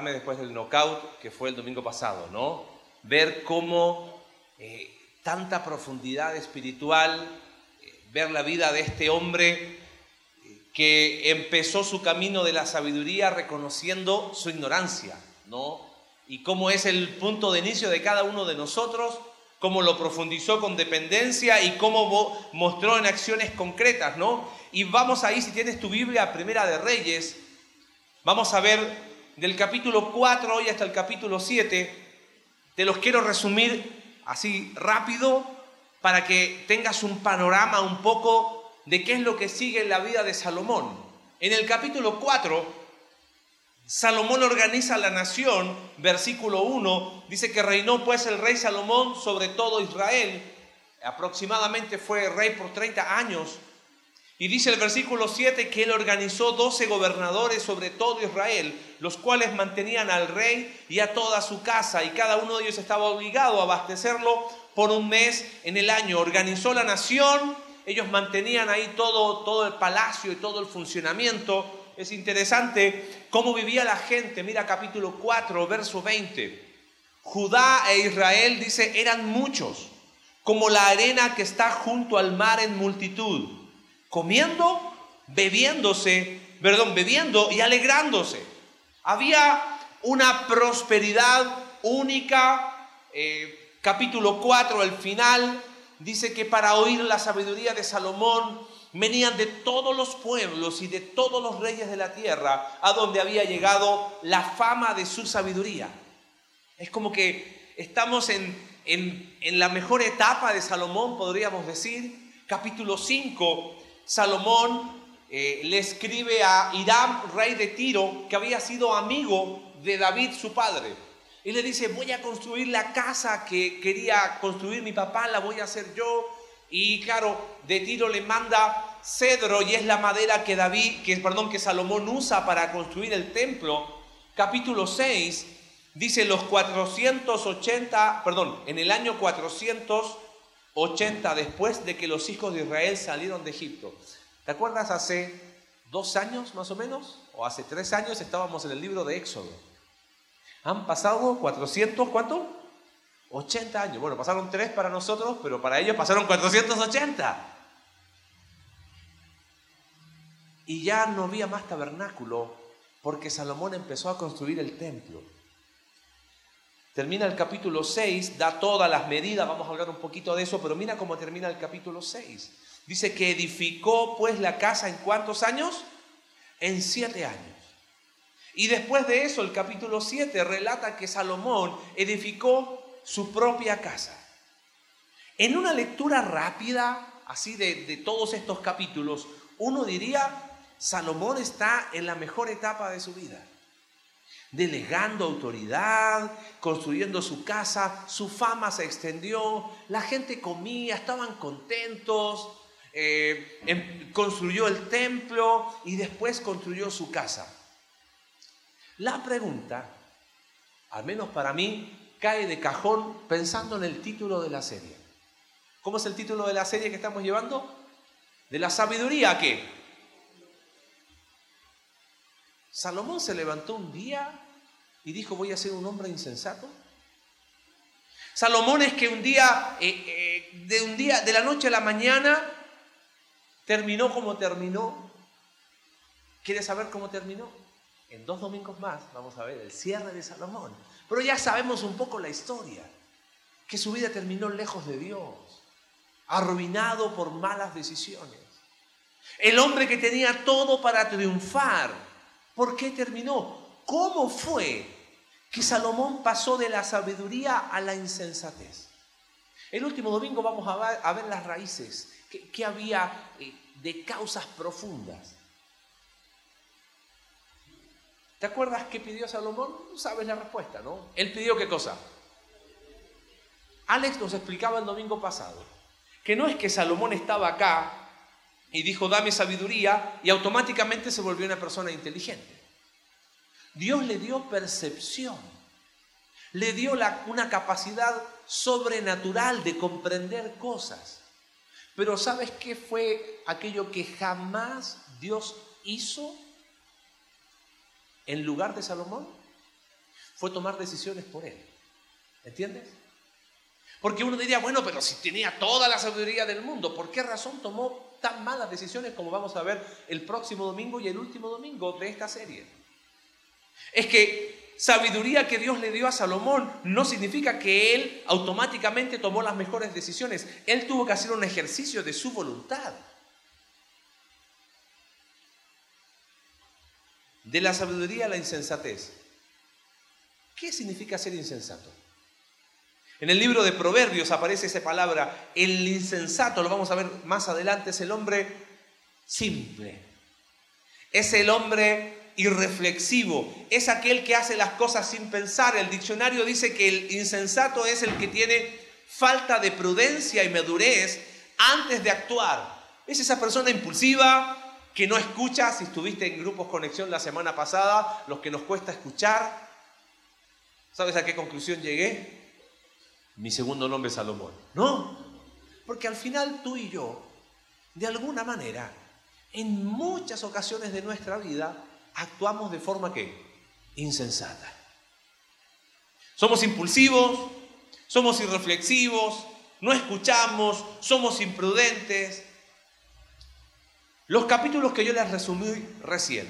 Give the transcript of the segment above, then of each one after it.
después del knockout que fue el domingo pasado, ¿no? Ver cómo eh, tanta profundidad espiritual, eh, ver la vida de este hombre eh, que empezó su camino de la sabiduría reconociendo su ignorancia, ¿no? Y cómo es el punto de inicio de cada uno de nosotros, cómo lo profundizó con dependencia y cómo mostró en acciones concretas, ¿no? Y vamos ahí, si tienes tu Biblia, Primera de Reyes, vamos a ver del capítulo 4 hoy hasta el capítulo 7, te los quiero resumir así rápido para que tengas un panorama un poco de qué es lo que sigue en la vida de Salomón. En el capítulo 4, Salomón organiza la nación, versículo 1, dice que reinó pues el rey Salomón sobre todo Israel, aproximadamente fue rey por 30 años, y dice el versículo 7 que él organizó 12 gobernadores sobre todo Israel, los cuales mantenían al rey y a toda su casa, y cada uno de ellos estaba obligado a abastecerlo por un mes en el año. Organizó la nación, ellos mantenían ahí todo, todo el palacio y todo el funcionamiento. Es interesante cómo vivía la gente. Mira capítulo 4, verso 20. Judá e Israel, dice, eran muchos, como la arena que está junto al mar en multitud comiendo, bebiéndose, perdón, bebiendo y alegrándose. Había una prosperidad única. Eh, capítulo 4, al final, dice que para oír la sabiduría de Salomón venían de todos los pueblos y de todos los reyes de la tierra a donde había llegado la fama de su sabiduría. Es como que estamos en, en, en la mejor etapa de Salomón, podríamos decir. Capítulo 5 Salomón eh, le escribe a Hiram, rey de Tiro, que había sido amigo de David, su padre. Y le dice, voy a construir la casa que quería construir mi papá, la voy a hacer yo. Y claro, de Tiro le manda cedro y es la madera que David, que perdón, que Salomón usa para construir el templo. Capítulo 6 dice los 480, perdón, en el año 400 80 después de que los hijos de Israel salieron de Egipto. ¿Te acuerdas hace dos años más o menos? O hace tres años estábamos en el libro de Éxodo. Han pasado 400, ¿cuánto? 80 años. Bueno, pasaron tres para nosotros, pero para ellos pasaron 480. Y ya no había más tabernáculo porque Salomón empezó a construir el templo. Termina el capítulo 6, da todas las medidas, vamos a hablar un poquito de eso, pero mira cómo termina el capítulo 6. Dice que edificó pues la casa en cuántos años? En siete años. Y después de eso, el capítulo 7 relata que Salomón edificó su propia casa. En una lectura rápida, así de, de todos estos capítulos, uno diría, Salomón está en la mejor etapa de su vida delegando autoridad, construyendo su casa, su fama se extendió, la gente comía, estaban contentos, eh, em, construyó el templo y después construyó su casa. La pregunta, al menos para mí, cae de cajón pensando en el título de la serie. ¿Cómo es el título de la serie que estamos llevando? De la sabiduría a qué? Salomón se levantó un día y dijo, voy a ser un hombre insensato. Salomón es que un día, eh, eh, de un día, de la noche a la mañana, terminó como terminó. ¿Quieres saber cómo terminó? En dos domingos más vamos a ver el cierre de Salomón. Pero ya sabemos un poco la historia, que su vida terminó lejos de Dios, arruinado por malas decisiones. El hombre que tenía todo para triunfar, ¿Por qué terminó? ¿Cómo fue que Salomón pasó de la sabiduría a la insensatez? El último domingo vamos a ver, las raíces, que, había eh, de causas profundas. ¿Te acuerdas qué pidió Salomón? Sabes la respuesta, ¿no? Él pidió qué cosa. Alex nos explicaba el domingo pasado que no es que Salomón estaba acá y dijo, dame sabiduría, y automáticamente se volvió una persona inteligente. Dios le dio percepción, le dio una capacidad sobrenatural de comprender cosas. Pero ¿sabes qué fue aquello que jamás Dios hizo en lugar de Salomón? fue tomar decisiones por él. ¿Entiendes? Porque uno diría, bueno, pero si tenía toda la sabiduría del mundo, ¿por qué razón tomó tan malas decisiones como vamos a ver el próximo domingo y el último domingo de esta serie? Es que sabiduría que Dios le dio a Salomón no significa que él automáticamente tomó las mejores decisiones. Él tuvo que hacer un ejercicio de su voluntad. De la sabiduría a la insensatez. ¿Qué significa ser insensato? En el libro de Proverbios aparece esa palabra, el insensato, lo vamos a ver más adelante, es el hombre simple. Es el hombre irreflexivo, es aquel que hace las cosas sin pensar. El diccionario dice que el insensato es el que tiene falta de prudencia y madurez antes de actuar. Es esa persona impulsiva que no escucha, si estuviste en grupos conexión la semana pasada, los que nos cuesta escuchar. ¿Sabes a qué conclusión llegué? mi segundo nombre es Salomón. No, porque al final tú y yo, de alguna manera, en muchas ocasiones de nuestra vida, actuamos de forma que insensata. Somos impulsivos, somos irreflexivos, no escuchamos, somos imprudentes. Los capítulos que yo les resumí recién,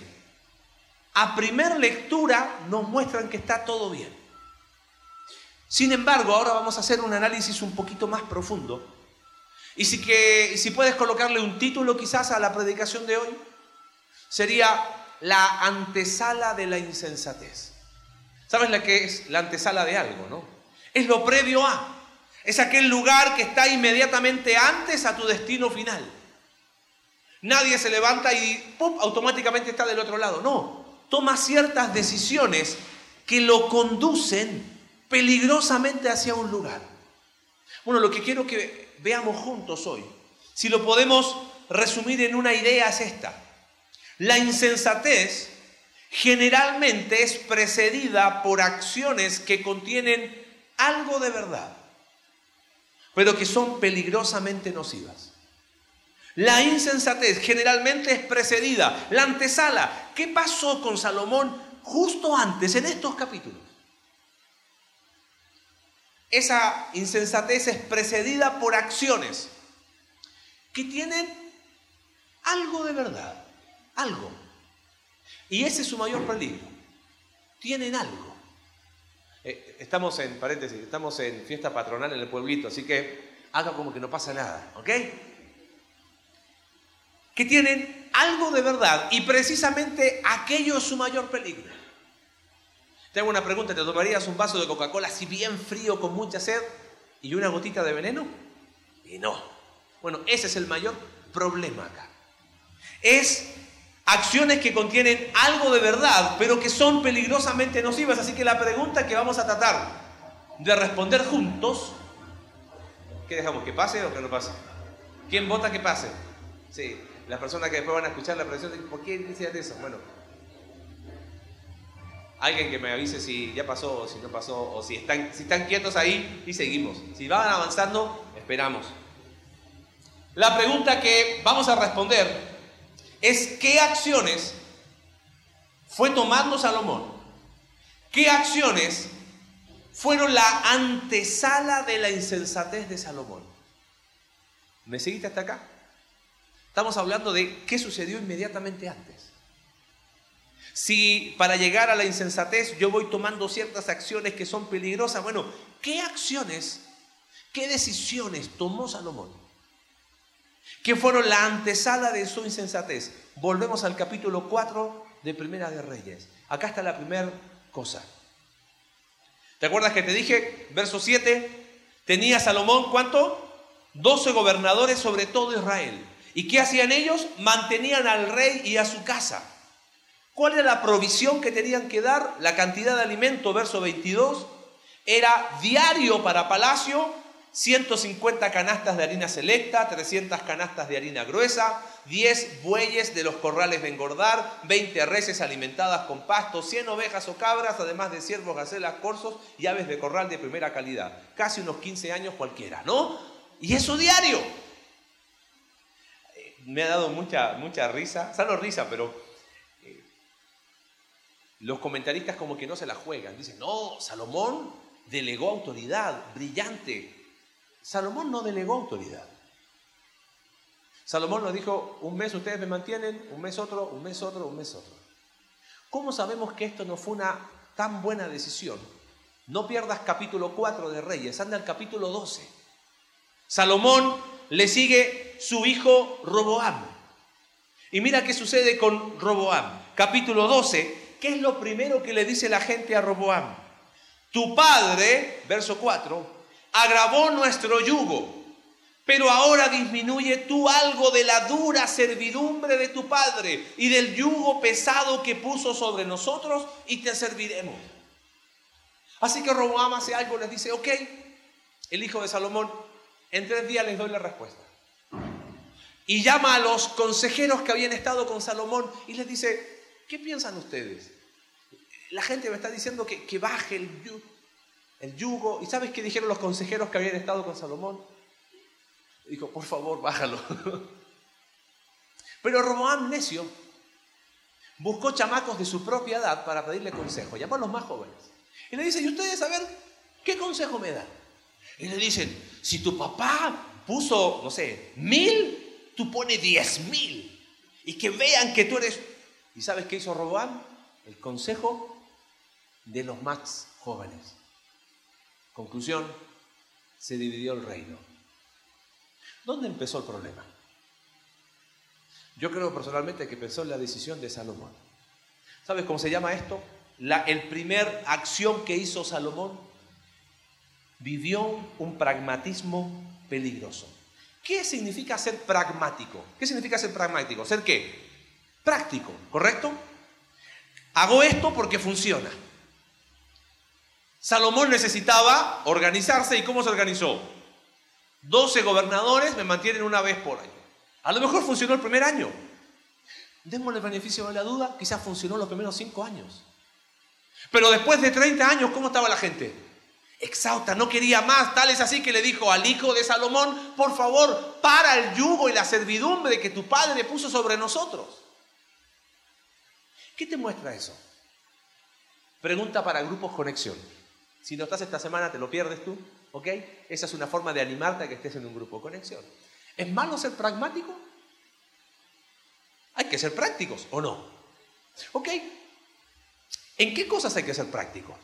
a primera lectura nos muestran que está todo bien. Sin embargo, ahora vamos a hacer un análisis un poquito más profundo. Y si, que, si puedes colocarle un título quizás a la predicación de hoy, sería la antesala de la insensatez. ¿Sabes la que es la antesala de algo, no? Es lo previo a. Es aquel lugar que está inmediatamente antes a tu destino final. Nadie se levanta y ¡pum! automáticamente está del otro lado. No, toma ciertas decisiones que lo conducen peligrosamente hacia un lugar. Bueno, lo que quiero que veamos juntos hoy, si lo podemos resumir en una idea, es esta. La insensatez generalmente es precedida por acciones que contienen algo de verdad, pero que son peligrosamente nocivas. La insensatez generalmente es precedida, la antesala. ¿Qué pasó con Salomón justo antes, en estos capítulos? esa insensatez es precedida por acciones que tienen algo de verdad, algo. Y ese es su mayor peligro. Tienen algo. Eh, estamos en, paréntesis, estamos en fiesta patronal en el pueblito, así que haga como que no pasa nada, ¿ok? Que tienen algo de verdad y precisamente aquello es su mayor peligro. Te hago una pregunta, ¿te tomarías un vaso de Coca-Cola así bien frío con mucha sed y una gotita de veneno? Y no. Bueno, ese es el mayor problema acá. Es acciones que contienen algo de verdad, pero que son peligrosamente nocivas. Así que la pregunta que vamos a tratar de responder juntos, ¿qué dejamos? ¿Que pase o que no pase? ¿Quién vota que pase? Sí, las personas que después van a escuchar la presión, ¿por qué dices eso? Bueno, alguien que me avise si ya pasó o si no pasó, o si están, si están quietos ahí y seguimos. Si van avanzando, esperamos. La pregunta que vamos a responder es ¿qué acciones fue tomando Salomón? ¿Qué acciones fueron la antesala de la insensatez de Salomón? ¿Me seguiste hasta acá? Estamos hablando de qué sucedió inmediatamente antes. Si para llegar a la insensatez yo voy tomando ciertas acciones que son peligrosas, bueno, ¿qué acciones, qué decisiones tomó Salomón? ¿Qué fueron la antesala de su insensatez? Volvemos al capítulo 4 de Primera de Reyes. Acá está la primera cosa. ¿Te acuerdas que te dije, verso 7, tenía Salomón cuánto? 12 gobernadores sobre todo Israel. ¿Y qué hacían ellos? Mantenían al rey y a su casa. ¿Cuál era la provisión que tenían que dar? La cantidad de alimento, verso 22, era diario para palacio, 150 canastas de harina selecta, 300 canastas de harina gruesa, 10 bueyes de los corrales de engordar, 20 reses alimentadas con pasto, 100 ovejas o cabras, además de ciervos, gacelas, corzos y aves de corral de primera calidad. Casi unos 15 años cualquiera, ¿no? Y eso diario. Eh, me ha dado mucha, mucha risa, sano risa, pero los comentaristas como que no se la juegan. Dicen, no, Salomón delegó autoridad, brillante. Salomón no delegó autoridad. Salomón nos dijo, un mes ustedes me mantienen, un mes otro, un mes otro, un mes otro. ¿Cómo sabemos que esto no fue una tan buena decisión? No pierdas capítulo 4 de Reyes, anda al capítulo 12. Salomón le sigue su hijo Roboam. Y mira qué sucede con Roboam. Capítulo 12, ¿qué es lo primero que le dice la gente a Roboam? Tu padre, verso 4, agravó nuestro yugo, pero ahora disminuye tú algo de la dura servidumbre de tu padre y del yugo pesado que puso sobre nosotros y te serviremos. Así que Roboam hace algo, les dice, ok, el hijo de Salomón, en tres días les doy la respuesta. Y llama a los consejeros que habían estado con Salomón y les dice, ¿qué piensan ustedes? La gente me está diciendo que, que baje el yugo, el yugo. ¿Y sabes qué dijeron los consejeros que habían estado con Salomón? Dijo, por favor, bájalo. Pero Roboam, necio, buscó chamacos de su propia edad para pedirle consejo. Llamó a los más jóvenes. Y le dice, ¿y ustedes a ver qué consejo me dan? Y le dicen, si tu papá puso, no sé, mil, tú pones diez mil. Y que vean que tú eres... ¿Y sabes qué hizo Roboam? El consejo de los más jóvenes. Conclusión, se dividió el reino. ¿Dónde empezó el problema? Yo creo personalmente que empezó en la decisión de Salomón. ¿Sabes cómo se llama esto? La el primer acción que hizo Salomón vivió un pragmatismo peligroso. ¿Qué significa ser pragmático? ¿Qué significa ser pragmático? ¿Ser qué? Práctico, ¿correcto? Hago esto porque funciona. Salomón necesitaba organizarse y ¿cómo se organizó? 12 gobernadores me mantienen una vez por año. A lo mejor funcionó el primer año. Démosle el beneficio de la duda, quizás funcionó los primeros 5 años. Pero después de 30 años, ¿cómo estaba la gente? Exhausta, no quería más. Tal es así que le dijo al hijo de Salomón, por favor, para el yugo y la servidumbre que tu padre puso sobre nosotros. ¿Qué te muestra eso? Pregunta para grupos conexión. Si no estás esta semana, te lo pierdes tú, ¿ok? Esa es una forma de animarte a que estés en un grupo de conexión. ¿Es malo ser pragmático? Hay que ser prácticos, ¿o no? ¿Ok? ¿En qué cosas hay que ser práctico?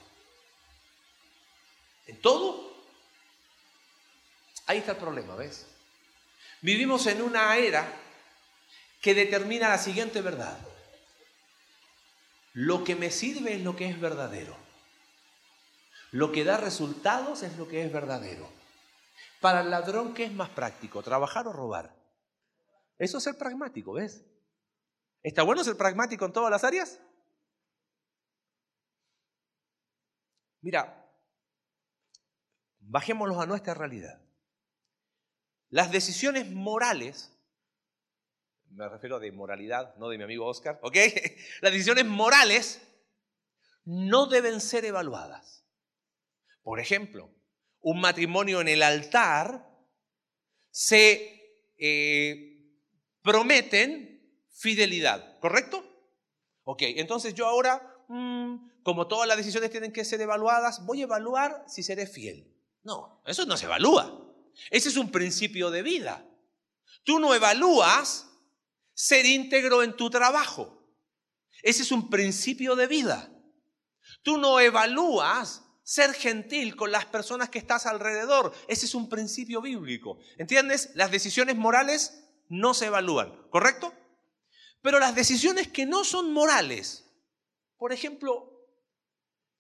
¿En todo? Ahí está el problema, ¿ves? Vivimos en una era que determina la siguiente verdad. Lo que me sirve es lo que es verdadero. Lo que da resultados es lo que es verdadero. Para el ladrón, ¿qué es más práctico? ¿Trabajar o robar? Eso es ser pragmático, ¿ves? ¿Está bueno ser pragmático en todas las áreas? Mira, bajémoslos a nuestra realidad. Las decisiones morales, me refiero de moralidad, no de mi amigo Oscar, ¿ok? Las decisiones morales no deben ser evaluadas. Por ejemplo, un matrimonio en el altar se eh, prometen fidelidad, ¿correcto? Ok, entonces yo ahora, mm, como todas las decisiones tienen que ser evaluadas, voy a evaluar si seré fiel. No, eso no se evalúa. Ese es un principio de vida. Tú no evalúas ser íntegro en tu trabajo. Ese es un principio de vida. Tú no evalúas ser gentil con las personas que estás alrededor. Ese es un principio bíblico. ¿Entiendes? Las decisiones morales no se evalúan, ¿correcto? Pero las decisiones que no son morales, por ejemplo,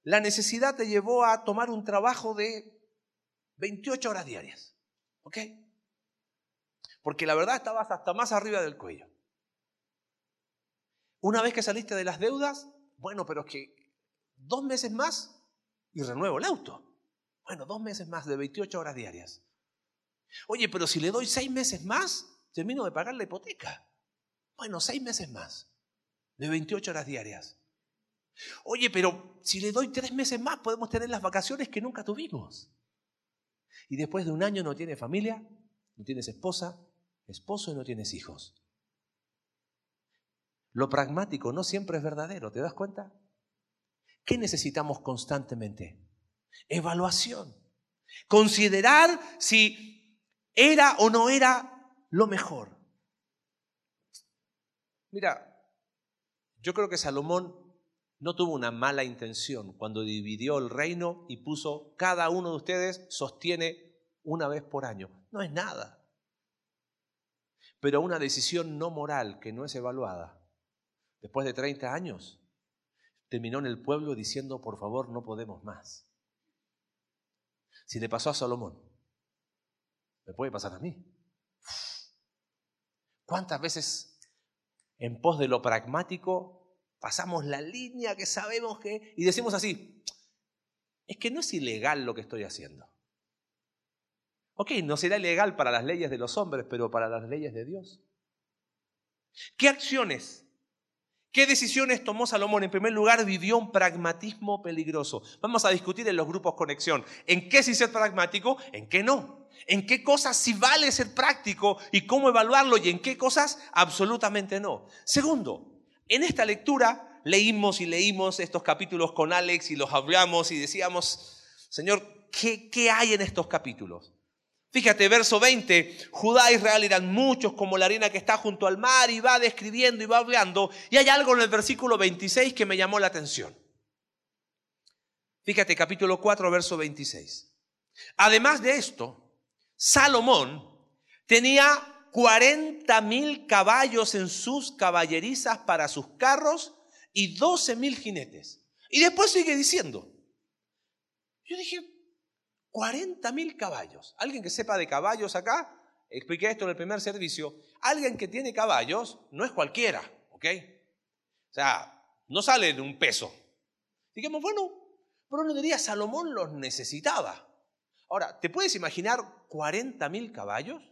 la necesidad te llevó a tomar un trabajo de 28 horas diarias, ¿ok? Porque la verdad estabas hasta más arriba del cuello. Una vez que saliste de las deudas, bueno, pero es que dos meses más y renuevo el auto. Bueno, dos meses más de 28 horas diarias. Oye, pero si le doy seis meses más, termino de pagar la hipoteca. Bueno, seis meses más de 28 horas diarias. Oye, pero si le doy tres meses más, podemos tener las vacaciones que nunca tuvimos. Y después de un año no tienes familia, no tienes esposa, esposo y no tienes hijos. Lo pragmático no siempre es verdadero, ¿te das cuenta? ¿Qué necesitamos constantemente? Evaluación. Considerar si era o no era lo mejor. Mira, yo creo que Salomón no tuvo una mala intención cuando dividió el reino y puso cada uno de ustedes sostiene una vez por año. No es nada. Pero una decisión no moral que no es evaluada, después de 30 años, terminó en el pueblo diciendo, por favor, no podemos más. Si le pasó a Salomón, me puede pasar a mí. ¿Cuántas veces en pos de lo pragmático pasamos la línea que sabemos que... y decimos así, es que no es ilegal lo que estoy haciendo. Ok, no será ilegal para las leyes de los hombres, pero para las leyes de Dios. ¿Qué acciones ¿Qué decisiones tomó Salomón? En primer lugar, vivió un pragmatismo peligroso. Vamos a discutir en los grupos conexión. ¿En qué sí ser pragmático? ¿En qué no? ¿En qué cosas sí vale ser práctico y cómo evaluarlo? Y en qué cosas absolutamente no. Segundo, en esta lectura leímos y leímos estos capítulos con Alex y los hablamos y decíamos, Señor, ¿qué, qué hay en estos capítulos? Fíjate, verso 20, Judá e Israel eran muchos como la arena que está junto al mar y va describiendo y va hablando. Y hay algo en el versículo 26 que me llamó la atención. Fíjate, capítulo 4, verso 26. Además de esto, Salomón tenía 40 mil caballos en sus caballerizas para sus carros y 12 mil jinetes. Y después sigue diciendo. Yo dije, 40 mil caballos. ¿Alguien que sepa de caballos acá? Expliqué esto en el primer servicio. Alguien que tiene caballos no es cualquiera, ¿ok? O sea, no sale de un peso. Digamos, bueno, pero uno diría, Salomón los necesitaba. Ahora, ¿te puedes imaginar 40 mil caballos?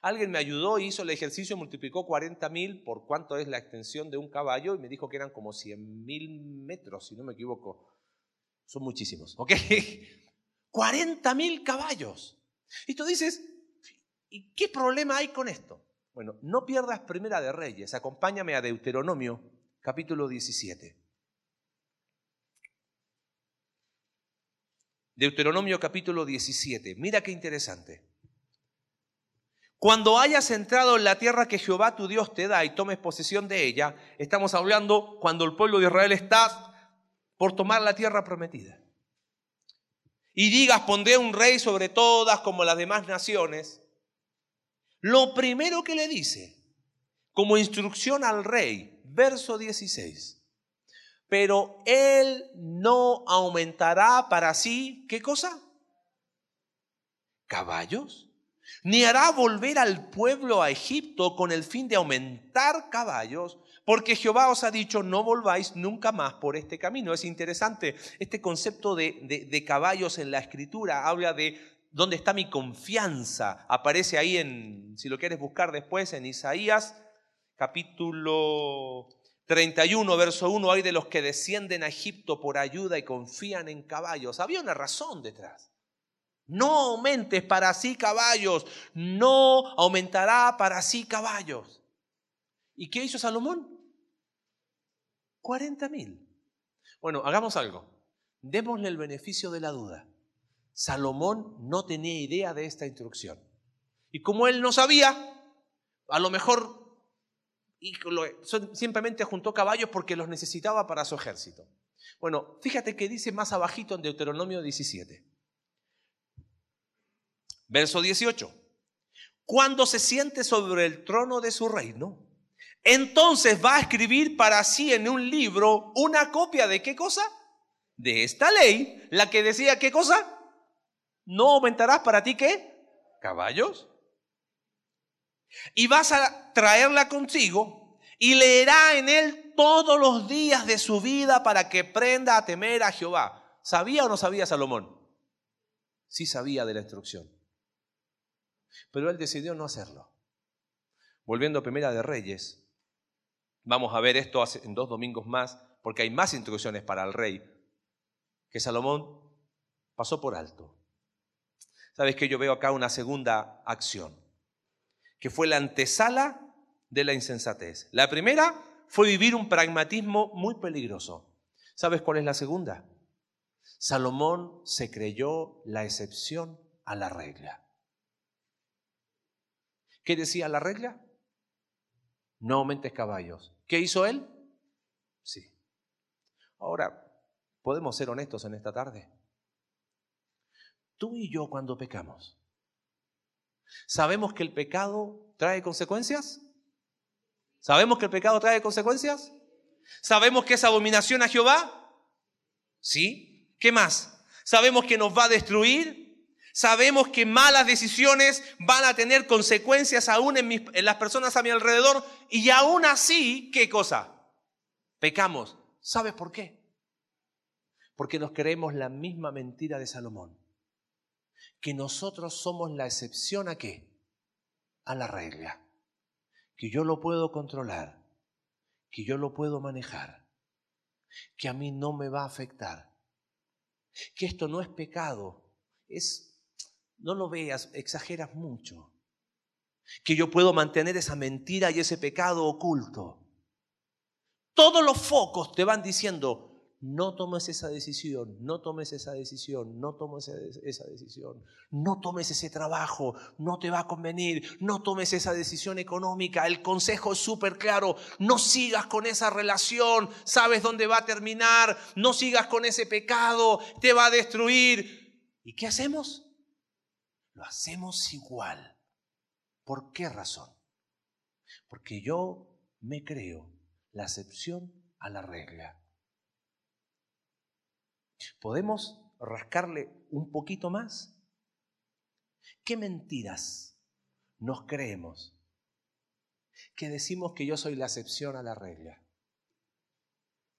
Alguien me ayudó, hizo el ejercicio, multiplicó 40 mil por cuánto es la extensión de un caballo y me dijo que eran como 100 mil metros, si no me equivoco. Son muchísimos, ¿ok? 40 mil caballos. Y tú dices, ¿y qué problema hay con esto? Bueno, no pierdas Primera de Reyes, acompáñame a Deuteronomio capítulo 17. Deuteronomio capítulo 17, mira qué interesante. Cuando hayas entrado en la tierra que Jehová tu Dios te da y tomes posesión de ella, estamos hablando cuando el pueblo de Israel está por tomar la tierra prometida y digas, pondré un rey sobre todas como las demás naciones, lo primero que le dice, como instrucción al rey, verso 16, pero él no aumentará para sí, ¿qué cosa? Caballos. Ni hará volver al pueblo a Egipto con el fin de aumentar caballos, porque Jehová os ha dicho, no volváis nunca más por este camino. Es interesante, este concepto de, caballos en la escritura habla de dónde está mi confianza. Aparece ahí en, si lo quieres buscar después, en Isaías capítulo 31, verso 1, hay de los que descienden a Egipto por ayuda y confían en caballos. Había una razón detrás. No aumentes para sí caballos, no aumentará para sí caballos. ¿Y qué hizo Salomón? 40 mil. Bueno, hagamos algo. Démosle el beneficio de la duda. Salomón no tenía idea de esta instrucción. Y como él no sabía, a lo mejor simplemente juntó caballos porque los necesitaba para su ejército. Bueno, fíjate que dice más abajito en Deuteronomio 17. Verso 18. Cuando se siente sobre el trono de su reino, entonces va a escribir para sí en un libro una copia de qué cosa? De esta ley, la que decía qué cosa? No aumentarás para ti qué? Caballos. Y vas a traerla contigo y leerá en él todos los días de su vida para que prenda a temer a Jehová. ¿Sabía o no sabía Salomón? Sí sabía de la instrucción. Pero él decidió no hacerlo. Volviendo a Primera de Reyes, Vamos a ver esto en dos domingos más, porque hay más instrucciones para el rey que Salomón pasó por alto. Sabes que yo veo acá una segunda acción, que fue la antesala de la insensatez. La primera fue vivir un pragmatismo muy peligroso. ¿Sabes cuál es la segunda? Salomón se creyó la excepción a la regla. ¿Qué decía la regla? No aumentes caballos. ¿Qué hizo él? Sí. Ahora, ¿podemos ser honestos en esta tarde? Tú y yo cuando pecamos, ¿sabemos que el pecado trae consecuencias? ¿Sabemos que el pecado trae consecuencias? ¿Sabemos que es abominación a Jehová? ¿Sí? ¿Qué más? ¿Sabemos que nos va a destruir? Sabemos que malas decisiones van a tener consecuencias aún en, en, las personas a mi alrededor y aún así, ¿qué cosa? Pecamos. ¿Sabes por qué? Porque nos creemos la misma mentira de Salomón. Que nosotros somos la excepción a qué? A la regla. Que yo lo puedo controlar. Que yo lo puedo manejar. Que a mí no me va a afectar. Que esto no es pecado. Es, no lo veas, exageras mucho. Que yo puedo mantener esa mentira y ese pecado oculto todos los focos te van diciendo, no tomes esa decisión, no tomes esa decisión, no tomes esa decisión, no tomes ese trabajo, no te va a convenir, no tomes esa decisión económica. El consejo es súper claro, no sigas con esa relación, sabes dónde va a terminar, no sigas con ese pecado, te va a destruir. ¿Y qué hacemos? Lo hacemos igual. ¿Por qué razón? Porque yo me creo la excepción a la regla. ¿Podemos rascarle un poquito más? ¿Qué mentiras nos creemos que decimos que yo soy la excepción a la regla?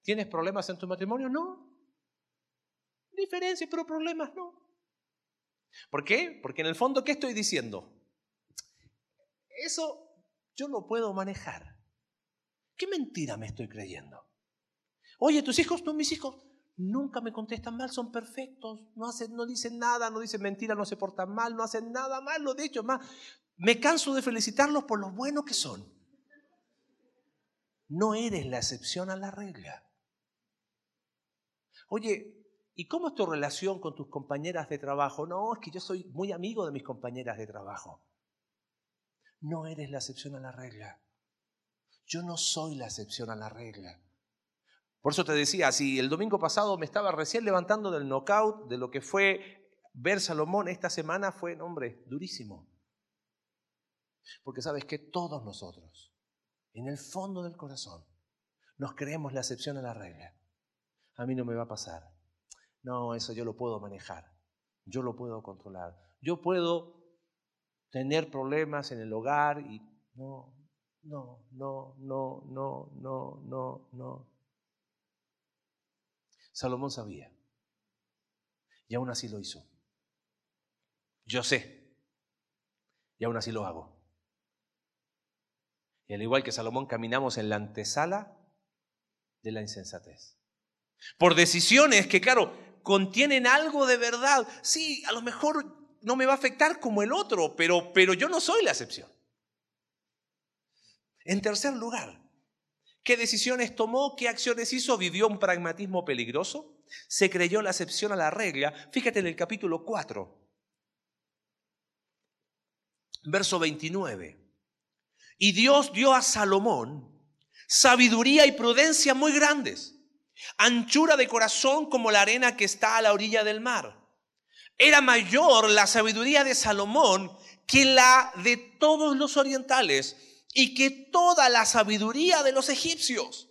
¿Tienes problemas en tu matrimonio? No. Diferencias, pero problemas no. ¿Por qué? Porque en el fondo, ¿qué estoy diciendo? Eso yo lo puedo manejar. ¿Qué mentira me estoy creyendo? Oye, tus hijos, no, mis hijos, nunca me contestan mal, son perfectos, no, hacen, no dicen nada, no dicen mentira, no se portan mal, no hacen nada malo, de hecho, más, me canso de felicitarlos por lo buenos que son. No eres la excepción a la regla. Oye, ¿y cómo es tu relación con tus compañeras de trabajo? No, es que yo soy muy amigo de mis compañeras de trabajo. No eres la excepción a la regla. Yo no soy la excepción a la regla. Por eso te decía, si el domingo pasado me estaba recién levantando del knockout de lo que fue ver Salomón, esta semana fue, hombre, durísimo. Porque sabes que todos nosotros, en el fondo del corazón, nos creemos la excepción a la regla. A mí no me va a pasar. No, eso yo lo puedo manejar. Yo lo puedo controlar. Yo puedo tener problemas en el hogar y no, no, no, no, no, no, no, no. Salomón sabía. Y aún así lo hizo. Yo sé. Y aún así lo hago. Y al igual que Salomón caminamos en la antesala de la insensatez. Por decisiones que, claro, contienen algo de verdad. Sí, a lo mejor no me va a afectar como el otro, pero, pero yo no soy la excepción. En tercer lugar, ¿qué decisiones tomó? ¿Qué acciones hizo? ¿Vivió un pragmatismo peligroso? ¿Se creyó la excepción a la regla? Fíjate en el capítulo 4, verso 29. Y Dios dio a Salomón sabiduría y prudencia muy grandes, anchura de corazón como la arena que está a la orilla del mar. Era mayor la sabiduría de Salomón que la de todos los orientales y que toda la sabiduría de los egipcios.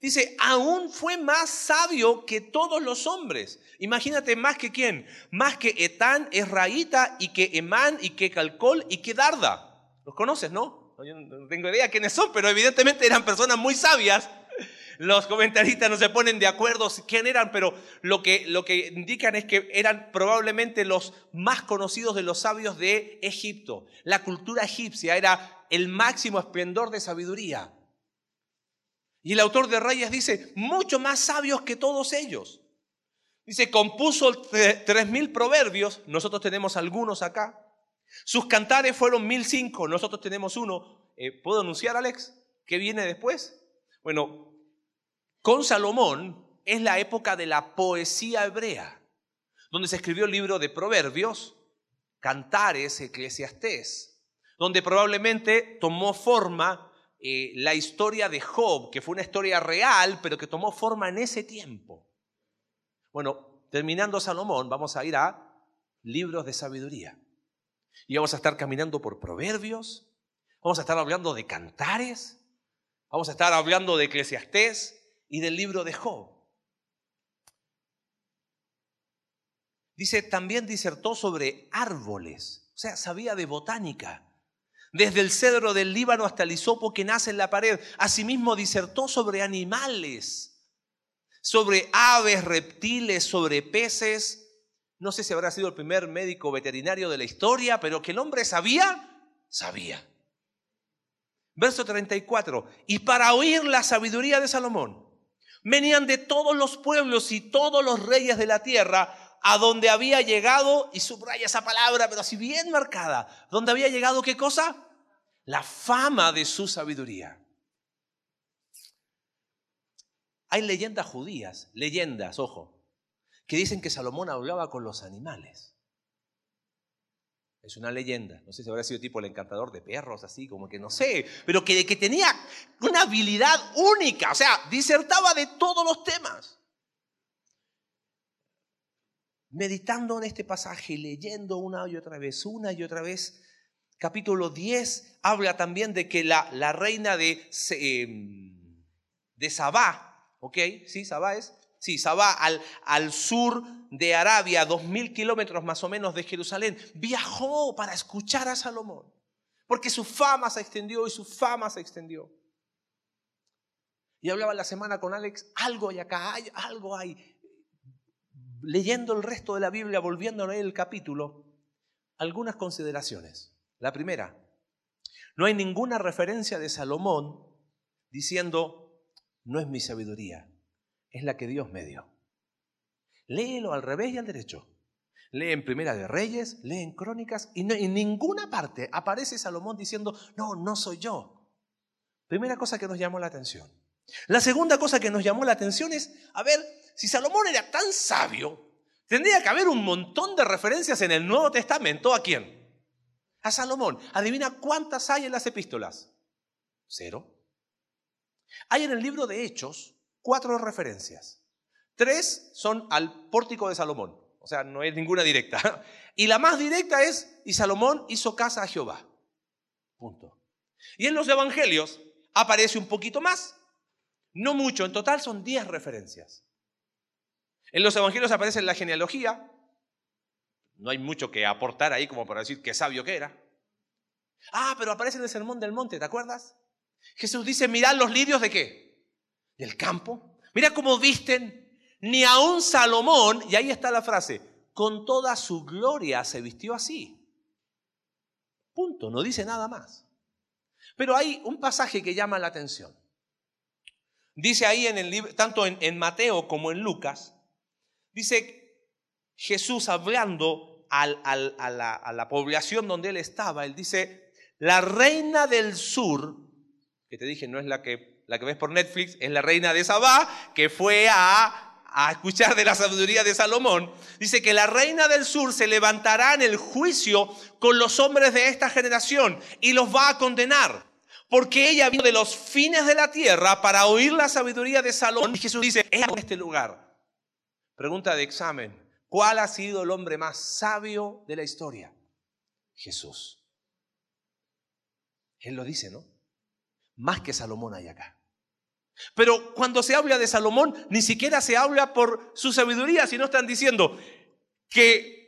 Dice, aún fue más sabio que todos los hombres. Imagínate más que quién, más que Etán, Esraíta y que Emán y que Calcol y que Darda. ¿Los conoces, no? Yo no tengo idea quiénes son, pero evidentemente eran personas muy sabias. Los comentaristas no se ponen de acuerdo quién eran, pero lo que, lo que indican es que eran probablemente los más conocidos de los sabios de Egipto. La cultura egipcia era el máximo esplendor de sabiduría. Y el autor de Reyes dice, mucho más sabios que todos ellos. Dice, compuso tres mil proverbios, nosotros tenemos algunos acá. Sus cantares fueron mil cinco, nosotros tenemos uno. Eh, ¿Puedo anunciar, Alex, qué viene después? Bueno, con Salomón es la época de la poesía hebrea, donde se escribió el libro de Proverbios, Cantares, Eclesiastés, donde probablemente tomó forma eh, la historia de Job, que fue una historia real, pero que tomó forma en ese tiempo. Bueno, terminando Salomón, vamos a ir a libros de sabiduría. Y vamos a estar caminando por proverbios, vamos a estar hablando de cantares, vamos a estar hablando de Eclesiastés y del libro de Job. Dice, también disertó sobre árboles, o sea, sabía de botánica, desde el cedro del Líbano hasta el hisopo que nace en la pared. Asimismo disertó sobre animales, sobre aves, reptiles, sobre peces, no sé si habrá sido el primer médico veterinario de la historia, pero que el hombre sabía, sabía. Verso 34. Y para oír la sabiduría de Salomón, venían de todos los pueblos y todos los reyes de la tierra a donde había llegado, y subraya esa palabra, pero así bien marcada, donde había llegado qué cosa? La fama de su sabiduría. Hay leyendas judías, leyendas, ojo, que dicen que Salomón hablaba con los animales. Es una leyenda. No sé si habrá sido tipo el encantador de perros, así como que no sé, pero que, que tenía una habilidad única, o sea, disertaba de todos los temas. Meditando en este pasaje, leyendo una y otra vez, una y otra vez, capítulo 10 habla también de que la, la reina de, em, de Sabá, ¿ok? Sí, Sabá es Sí, Sabá, al, al sur de Arabia, dos mil kilómetros más o menos de Jerusalén, viajó para escuchar a Salomón, porque su fama se extendió y su fama se extendió. Y hablaba la semana con Alex, algo hay acá, hay, algo hay. Leyendo el resto de la Biblia, volviendo a leer el capítulo, algunas consideraciones. La primera, no hay ninguna referencia de Salomón diciendo, no es mi sabiduría, es la que Dios me dio. Léelo al revés y al derecho. Lee en Primera de Reyes, lee en Crónicas y en ninguna parte aparece Salomón diciendo, no, no soy yo. Primera cosa que nos llamó la atención. La segunda cosa que nos llamó la atención es, a ver, si Salomón era tan sabio, tendría que haber un montón de referencias en el Nuevo Testamento. ¿A quién? A Salomón. Adivina cuántas hay en las epístolas. Cero. Hay en el libro de Hechos cuatro referencias. Tres son al pórtico de Salomón, o sea, no es ninguna directa. Y la más directa es, y Salomón hizo casa a Jehová. Punto. Y en los evangelios aparece un poquito más, no mucho, en total son diez referencias. En los evangelios aparece la genealogía, no hay mucho que aportar ahí como para decir qué sabio que era. Ah, pero aparece en el Sermón del Monte, ¿te acuerdas? Jesús dice, mirad los lirios de qué? Del campo. Mira cómo visten, ni aun Salomón, y ahí está la frase, con toda su gloria se vistió así. Punto, no dice nada más. Pero hay un pasaje que llama la atención. Dice ahí en el libro, tanto en, Mateo como en Lucas, dice Jesús hablando a, la, a la población donde él estaba, él dice, la reina del sur, que te dije no es la que la que ves por Netflix, es la reina de Sabá, que fue a, escuchar de la sabiduría de Salomón. Dice que la reina del sur se levantará en el juicio con los hombres de esta generación y los va a condenar. Porque ella vino de los fines de la tierra para oír la sabiduría de Salomón. Y Jesús dice, en este lugar. Pregunta de examen. ¿Cuál ha sido el hombre más sabio de la historia? Jesús. Él lo dice, ¿no? Más que Salomón hay acá. Pero cuando se habla de Salomón, ni siquiera se habla por su sabiduría, sino están diciendo que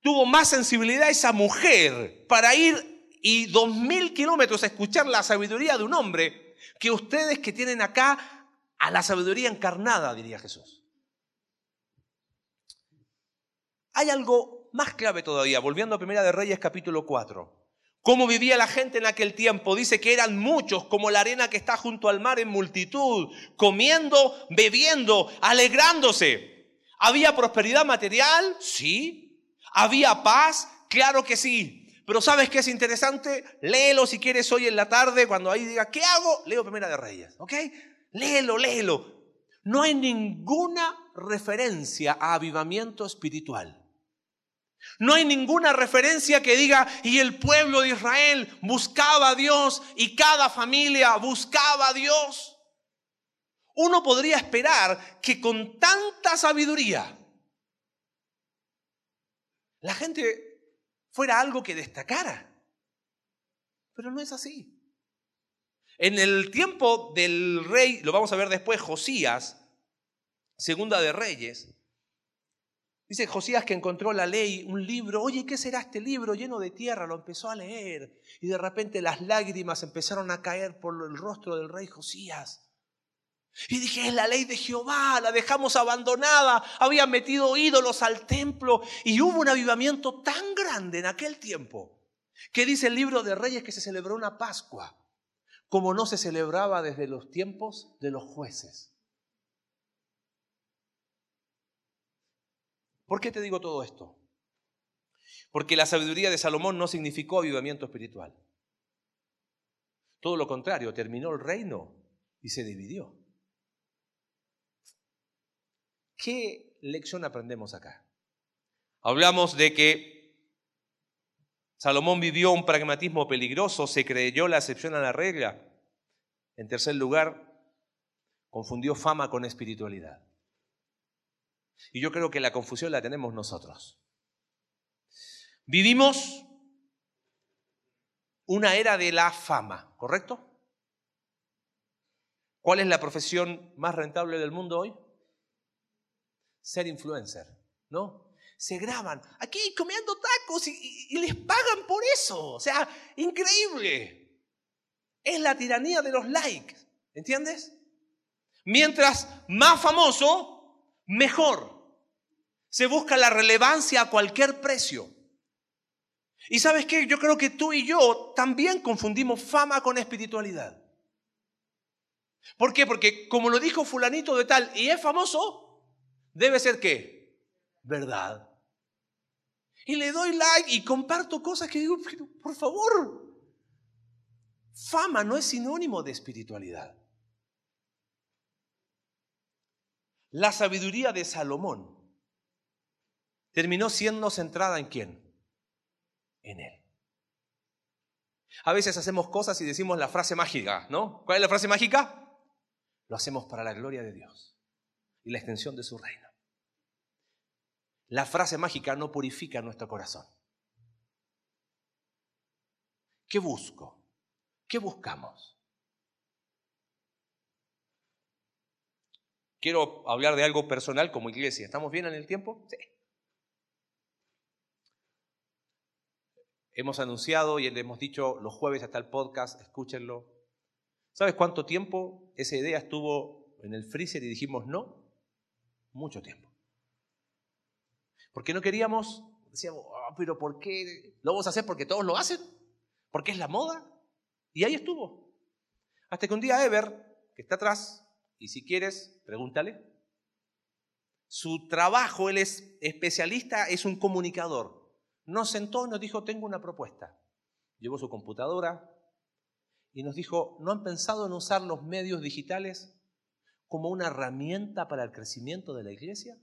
tuvo más sensibilidad esa mujer para ir y dos mil kilómetros a escuchar la sabiduría de un hombre que ustedes que tienen acá a la sabiduría encarnada, diría Jesús. Hay algo más clave todavía, volviendo a Primera de Reyes capítulo 4 cómo vivía la gente en aquel tiempo. Dice que eran muchos, como la arena que está junto al mar en multitud, comiendo, bebiendo, alegrándose. ¿Había prosperidad material? Sí. ¿Había paz? Claro que sí. Pero ¿sabes qué es interesante? Léelo si quieres hoy en la tarde, cuando ahí diga, ¿qué hago? Leo Primera de Reyes, ¿ok? Léelo, léelo. no hay ninguna referencia a avivamiento espiritual. No hay ninguna referencia que diga, y el pueblo de Israel buscaba a Dios y cada familia buscaba a Dios. Uno podría esperar que con tanta sabiduría la gente fuera algo que destacara. Pero no es así. En el tiempo del rey, lo vamos a ver después, Josías, segunda de Reyes, Dice Josías que encontró la ley, un libro, oye, ¿qué será este libro lleno de tierra? Lo empezó a leer y de repente las lágrimas empezaron a caer por el rostro del rey Josías. Y dije, es la ley de Jehová, la dejamos abandonada, habían metido ídolos al templo y hubo un avivamiento tan grande en aquel tiempo que dice el libro de Reyes que se celebró una Pascua como no se celebraba desde los tiempos de los jueces. ¿Por qué te digo todo esto? Porque la sabiduría de Salomón no significó avivamiento espiritual. Todo lo contrario, terminó el reino y se dividió. ¿Qué lección aprendemos acá? Hablamos de que Salomón vivió un pragmatismo peligroso, se creyó la excepción a la regla. En tercer lugar, confundió fama con espiritualidad. Y yo creo que la confusión la tenemos nosotros. Vivimos una era de la fama, ¿correcto? ¿Cuál es la profesión más rentable del mundo hoy? Ser influencer, ¿no? Se graban aquí comiendo tacos y, y les pagan por eso. O sea, increíble. Es la tiranía de los likes, ¿entiendes? Mientras más famoso, mejor. Se busca la relevancia a cualquier precio. Y sabes qué, yo creo que tú y yo también confundimos fama con espiritualidad. ¿Por qué? Porque como lo dijo fulanito de tal y es famoso, debe ser qué? Verdad. Y le doy like y comparto cosas que digo, por favor, fama no es sinónimo de espiritualidad. La sabiduría de Salomón terminó siendo centrada en quién? En él. A veces hacemos cosas y decimos la frase mágica, ¿no? ¿Cuál es la frase mágica? Lo hacemos para la gloria de Dios y la extensión de su reino. La frase mágica no purifica nuestro corazón. ¿Qué busco? ¿Qué buscamos? Quiero hablar de algo personal como iglesia. ¿Estamos bien en el tiempo? Sí. Hemos anunciado y le hemos dicho los jueves hasta el podcast, escúchenlo. ¿Sabes cuánto tiempo esa idea estuvo en el freezer y dijimos no? Mucho tiempo. Porque no queríamos, decíamos, ah, pero ¿por qué lo vamos a hacer? Porque todos lo hacen, porque es la moda. Y ahí estuvo. Hasta que un día Ever, que está atrás, y si quieres, pregúntale. Su trabajo, él es especialista, es un comunicador. Nos sentó y nos dijo, tengo una propuesta. Llevó su computadora y nos dijo, ¿no han pensado en usar los medios digitales como una herramienta para el crecimiento de la iglesia?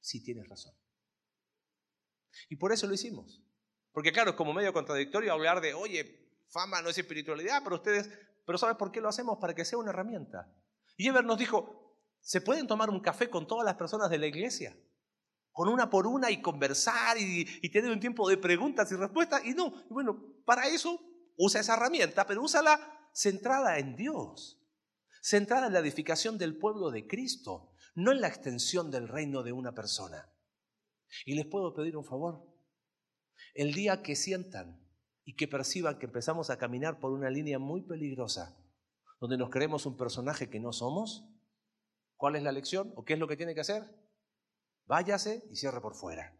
Sí, tienes razón. Y por eso lo hicimos. Porque claro, es como medio contradictorio hablar de, oye, fama no es espiritualidad, pero ustedes, pero ¿sabes por qué lo hacemos? Para que sea una herramienta. Y Eber nos dijo, ¿se pueden tomar un café con todas las personas de la iglesia? Con una por una y conversar y, tener un tiempo de preguntas y respuestas. Y no, bueno, para eso usa esa herramienta, pero úsala centrada en Dios, centrada en la edificación del pueblo de Cristo, no en la extensión del reino de una persona. Y les puedo pedir un favor. El día que sientan y que perciban que empezamos a caminar por una línea muy peligrosa, donde nos creemos un personaje que no somos, ¿cuál es la lección? ¿O qué es lo que tiene que hacer? Váyase y cierre por fuera.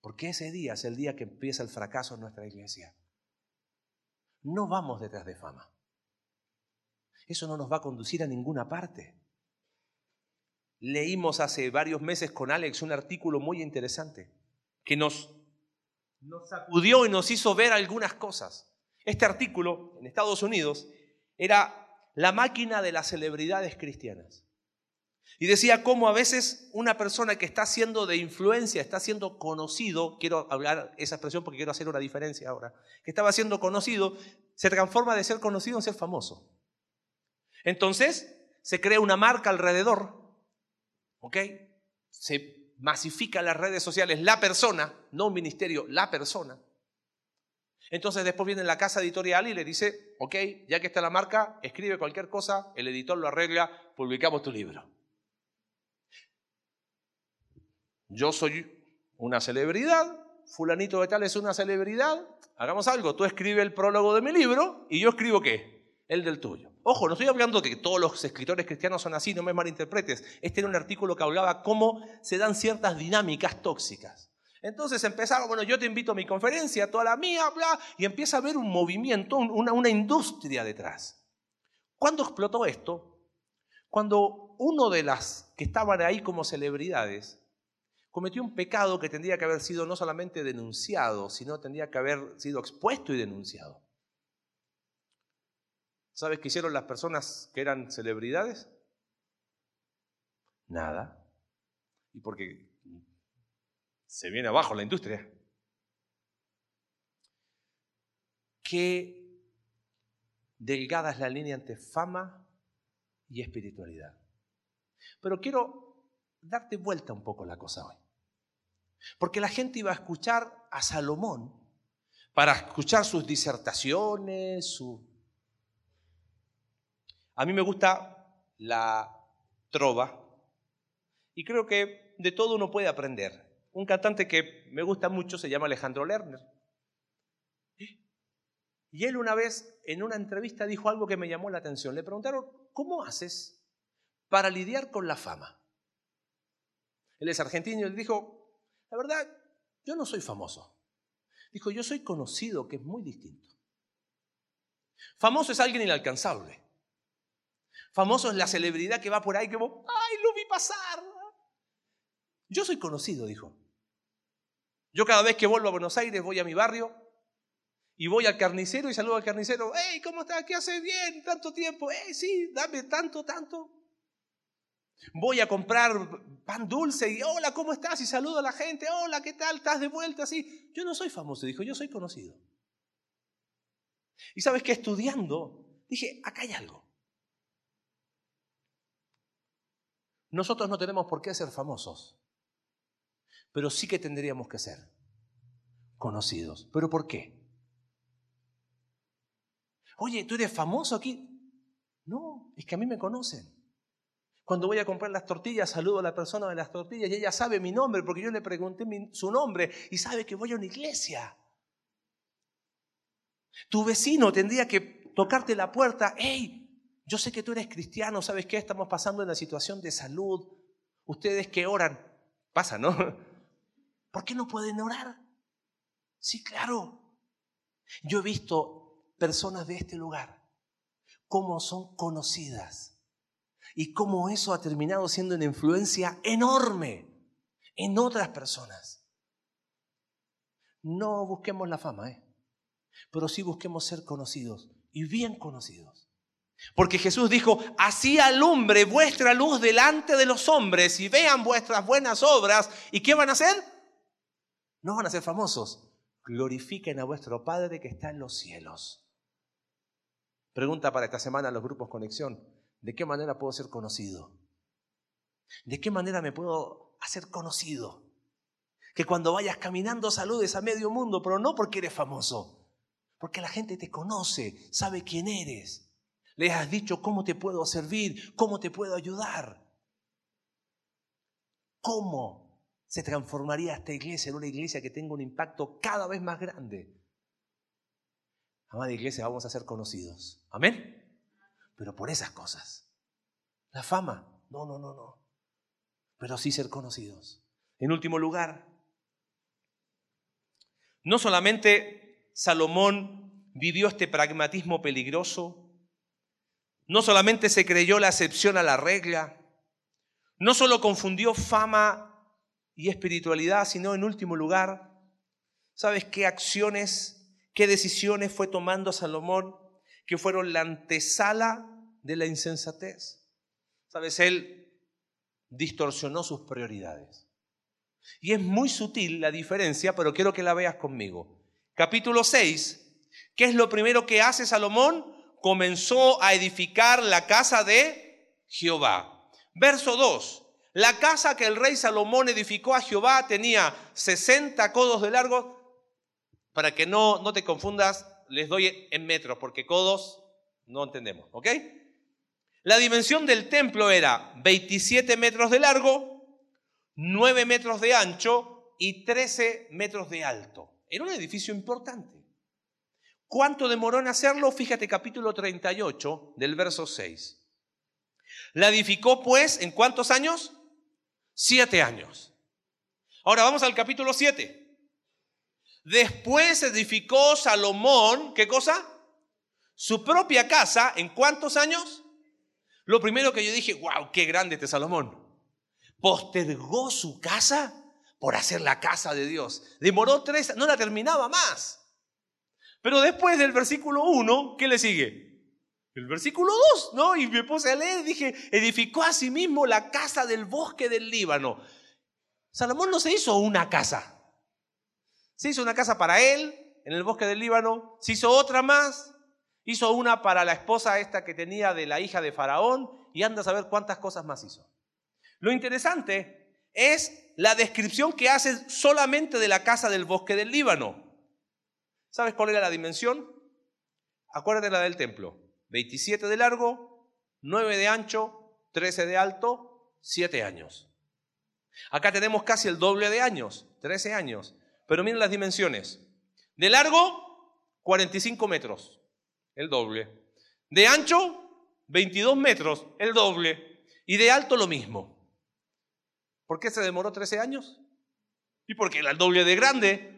Porque ese día es el día que empieza el fracaso en nuestra iglesia. No vamos detrás de fama. Eso no nos va a conducir a ninguna parte. Leímos hace varios meses con Alex un artículo muy interesante que nos, nos sacudió y nos hizo ver algunas cosas. Este artículo en Estados Unidos era la máquina de las celebridades cristianas. Y decía cómo a veces una persona que está siendo de influencia, está siendo conocido, quiero hablar esa expresión porque quiero hacer una diferencia ahora, que estaba siendo conocido, se transforma de ser conocido en ser famoso. Entonces, se crea una marca alrededor, ¿ok? Se masifica las redes sociales la persona, no un ministerio, la persona. Entonces después viene la casa editorial y le dice, ok, ya que está la marca, escribe cualquier cosa, el editor lo arregla, publicamos tu libro. Yo soy una celebridad, fulanito de tal es una celebridad, hagamos algo, tú escribe el prólogo de mi libro y yo escribo qué? El del tuyo. Ojo, no estoy hablando de que todos los escritores cristianos son así, no me malinterpretes. Este era un artículo que hablaba cómo se dan ciertas dinámicas tóxicas. Entonces empezaba, bueno, yo te invito a mi conferencia, toda la mía, bla, y empieza a haber un movimiento, una, una industria detrás. ¿Cuándo explotó esto? Cuando uno de las que estaban ahí como celebridades cometió un pecado que tendría que haber sido no solamente denunciado, sino tendría que haber sido expuesto y denunciado. ¿Sabes qué hicieron las personas que eran celebridades? Nada. Y porque se viene abajo la industria. Qué delgada es la línea entre fama y espiritualidad. Pero quiero darte vuelta un poco la cosa hoy. Porque la gente iba a escuchar a Salomón para escuchar sus disertaciones, su... A mí me gusta la trova y creo que de todo uno puede aprender. Un cantante que me gusta mucho se llama Alejandro Lerner. Y él una vez en una entrevista dijo algo que me llamó la atención. Le preguntaron, ¿cómo haces para lidiar con la fama? Él es argentino y dijo, la verdad, yo no soy famoso. Dijo, yo soy conocido, que es muy distinto. Famoso es alguien inalcanzable. Famoso es la celebridad que va por ahí que ¡ay, lo vi pasar! Yo soy conocido, dijo. Yo cada vez que vuelvo a Buenos Aires voy a mi barrio y voy al carnicero y saludo al carnicero. ¡Hey, ¿cómo estás? ¿Qué haces bien? Tanto tiempo. ¡Hey, sí, dame tanto, tanto! Voy a comprar pan dulce y hola, ¿cómo estás? Y saludo a la gente, hola, ¿qué tal? ¿Estás de vuelta? Así. Yo no soy famoso, dijo, yo soy conocido. Y sabes que estudiando, dije, acá hay algo. Nosotros no tenemos por qué ser famosos, pero sí que tendríamos que ser conocidos. ¿Pero por qué? Oye, ¿tú eres famoso aquí? No, es que a mí me conocen. Cuando voy a comprar las tortillas, saludo a la persona de las tortillas y ella sabe mi nombre porque yo le pregunté su nombre y sabe que voy a una iglesia. Tu vecino tendría que tocarte la puerta, hey, yo sé que tú eres cristiano, ¿sabes qué? Estamos pasando en una situación de salud. Ustedes que oran, pasa, ¿no? ¿Por qué no pueden orar? Sí, claro. Yo he visto personas de este lugar, cómo son conocidas y cómo eso ha terminado siendo una influencia enorme en otras personas. No busquemos la fama, ¿eh? pero sí busquemos ser conocidos y bien conocidos. Porque Jesús dijo, así alumbre vuestra luz delante de los hombres y vean vuestras buenas obras. ¿Y qué van a hacer? No van a ser famosos. Glorifiquen a vuestro Padre que está en los cielos. Pregunta para esta semana a los grupos Conexión. ¿De qué manera puedo ser conocido? ¿De qué manera me puedo hacer conocido? Que cuando vayas caminando saludes a medio mundo, pero no porque eres famoso, porque la gente te conoce, sabe quién eres. Le has dicho cómo te puedo servir, cómo te puedo ayudar. ¿Cómo se transformaría esta iglesia en una iglesia que tenga un impacto cada vez más grande? Amada iglesia, vamos a ser conocidos. Amén pero por esas cosas. La fama, no, no, no, no. Pero sí ser conocidos. En último lugar, no solamente Salomón vivió este pragmatismo peligroso, no solamente se creyó la excepción a la regla, no solo confundió fama y espiritualidad, sino en último lugar, ¿sabes qué acciones, qué decisiones fue tomando Salomón? que fueron la antesala de la insensatez. Sabes, él distorsionó sus prioridades. Y es muy sutil la diferencia, pero quiero que la veas conmigo. Capítulo 6, ¿qué es lo primero que hace Salomón? Comenzó a edificar la casa de Jehová. Verso 2, la casa que el rey Salomón edificó a Jehová tenía 60 codos de largo. Para que no, no te confundas, les doy en metros, porque codos no entendemos, ¿ok? La dimensión del templo era 27 metros de largo, 9 metros de ancho y 13 metros de alto. Era un edificio importante. ¿Cuánto demoró en hacerlo? Fíjate capítulo 38 del verso 6. La edificó pues en cuántos años? Siete años. Ahora vamos al capítulo 7. Después edificó Salomón, ¿qué cosa? Su propia casa, ¿en cuántos años? Lo primero que yo dije, wow, qué grande este Salomón. Postergó su casa por hacer la casa de Dios. Demoró tres, no la terminaba más. Pero después del versículo 1, ¿qué le sigue? El versículo 2, ¿no? Y me puse a leer y dije, edificó a sí mismo la casa del bosque del Líbano. Salomón no se hizo una casa. Se hizo una casa para él en el bosque del Líbano, se hizo otra más, hizo una para la esposa esta que tenía de la hija de Faraón y anda a saber cuántas cosas más hizo. Lo interesante es la descripción que hace solamente de la casa del bosque del Líbano. ¿Sabes cuál era la dimensión? Acuérdate la del templo. 27 de largo, 9 de ancho, 13 de alto, 7 años. Acá tenemos casi el doble de años, 13 años. Pero miren las dimensiones. De largo, 45 metros, el doble. De ancho, 22 metros, el doble. Y de alto lo mismo. ¿Por qué se demoró 13 años? Y porque era el doble de grande.